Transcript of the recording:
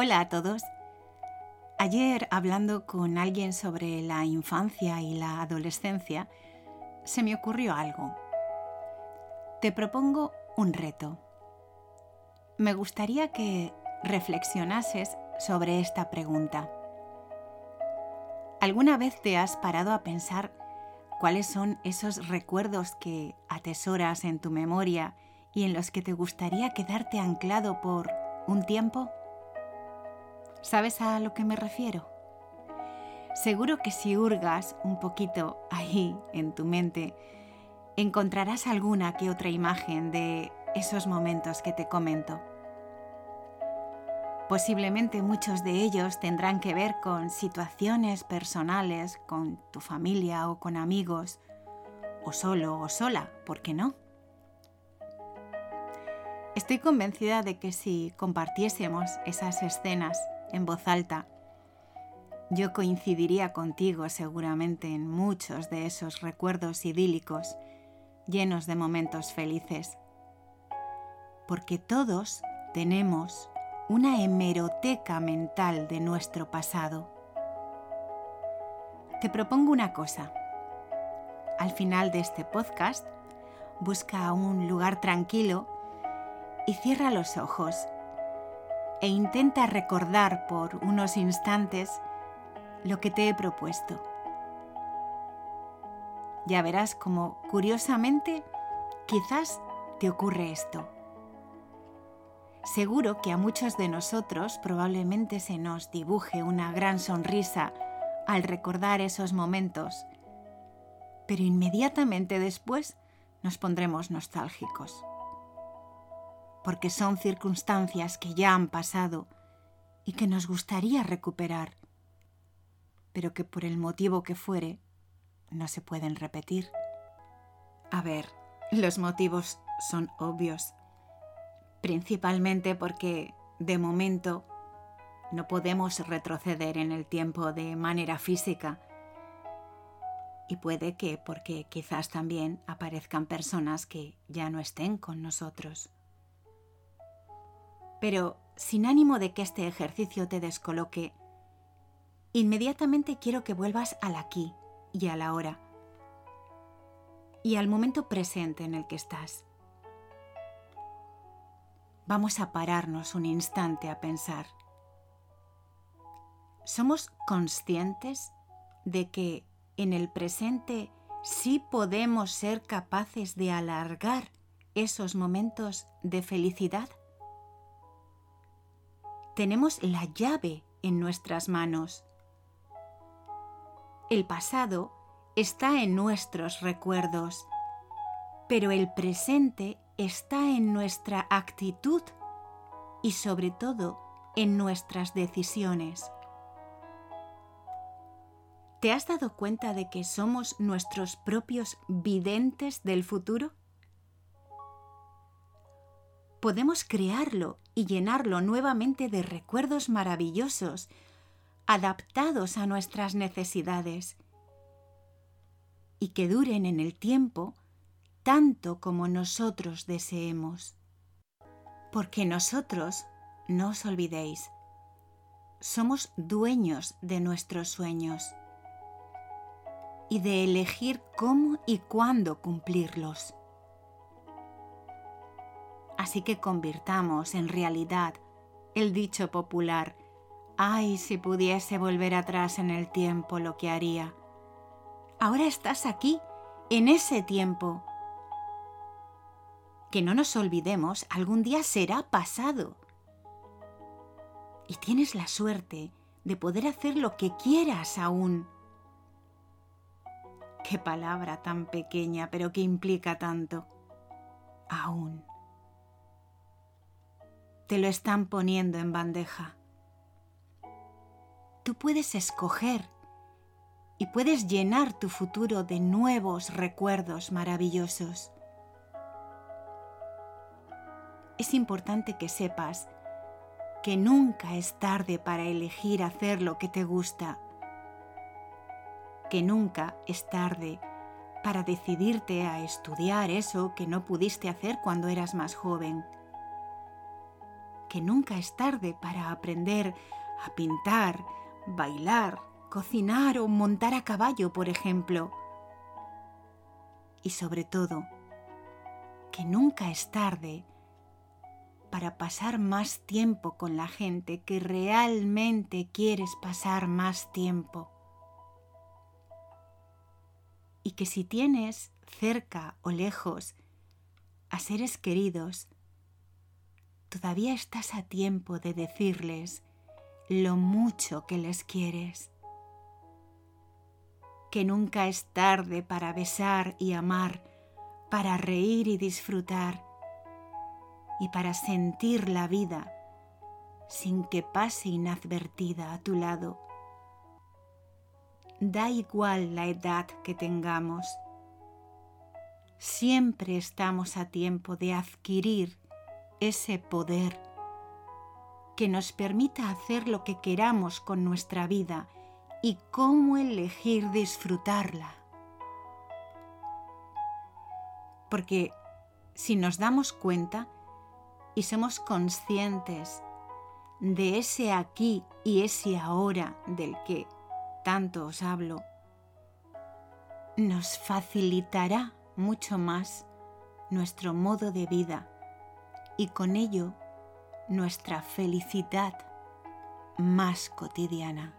Hola a todos. Ayer, hablando con alguien sobre la infancia y la adolescencia, se me ocurrió algo. Te propongo un reto. Me gustaría que reflexionases sobre esta pregunta. ¿Alguna vez te has parado a pensar cuáles son esos recuerdos que atesoras en tu memoria y en los que te gustaría quedarte anclado por un tiempo? ¿Sabes a lo que me refiero? Seguro que si hurgas un poquito ahí en tu mente, encontrarás alguna que otra imagen de esos momentos que te comento. Posiblemente muchos de ellos tendrán que ver con situaciones personales, con tu familia o con amigos, o solo o sola, ¿por qué no? Estoy convencida de que si compartiésemos esas escenas en voz alta. Yo coincidiría contigo seguramente en muchos de esos recuerdos idílicos, llenos de momentos felices. Porque todos tenemos una hemeroteca mental de nuestro pasado. Te propongo una cosa. Al final de este podcast, busca un lugar tranquilo y cierra los ojos e intenta recordar por unos instantes lo que te he propuesto. Ya verás cómo, curiosamente, quizás te ocurre esto. Seguro que a muchos de nosotros probablemente se nos dibuje una gran sonrisa al recordar esos momentos, pero inmediatamente después nos pondremos nostálgicos porque son circunstancias que ya han pasado y que nos gustaría recuperar, pero que por el motivo que fuere no se pueden repetir. A ver, los motivos son obvios, principalmente porque de momento no podemos retroceder en el tiempo de manera física y puede que porque quizás también aparezcan personas que ya no estén con nosotros. Pero sin ánimo de que este ejercicio te descoloque, inmediatamente quiero que vuelvas al aquí y a la hora y al momento presente en el que estás. Vamos a pararnos un instante a pensar. ¿Somos conscientes de que en el presente sí podemos ser capaces de alargar esos momentos de felicidad? Tenemos la llave en nuestras manos. El pasado está en nuestros recuerdos, pero el presente está en nuestra actitud y sobre todo en nuestras decisiones. ¿Te has dado cuenta de que somos nuestros propios videntes del futuro? Podemos crearlo y llenarlo nuevamente de recuerdos maravillosos, adaptados a nuestras necesidades, y que duren en el tiempo tanto como nosotros deseemos. Porque nosotros, no os olvidéis, somos dueños de nuestros sueños y de elegir cómo y cuándo cumplirlos. Así que convirtamos en realidad el dicho popular, ay si pudiese volver atrás en el tiempo lo que haría. Ahora estás aquí, en ese tiempo. Que no nos olvidemos, algún día será pasado. Y tienes la suerte de poder hacer lo que quieras aún. Qué palabra tan pequeña, pero que implica tanto. Aún te lo están poniendo en bandeja. Tú puedes escoger y puedes llenar tu futuro de nuevos recuerdos maravillosos. Es importante que sepas que nunca es tarde para elegir hacer lo que te gusta, que nunca es tarde para decidirte a estudiar eso que no pudiste hacer cuando eras más joven que nunca es tarde para aprender a pintar, bailar, cocinar o montar a caballo, por ejemplo. Y sobre todo, que nunca es tarde para pasar más tiempo con la gente que realmente quieres pasar más tiempo. Y que si tienes cerca o lejos a seres queridos, todavía estás a tiempo de decirles lo mucho que les quieres. Que nunca es tarde para besar y amar, para reír y disfrutar y para sentir la vida sin que pase inadvertida a tu lado. Da igual la edad que tengamos. Siempre estamos a tiempo de adquirir ese poder que nos permita hacer lo que queramos con nuestra vida y cómo elegir disfrutarla. Porque si nos damos cuenta, y somos conscientes de ese aquí y ese ahora del que tanto os hablo, nos facilitará mucho más nuestro modo de vida y con ello nuestra felicidad más cotidiana.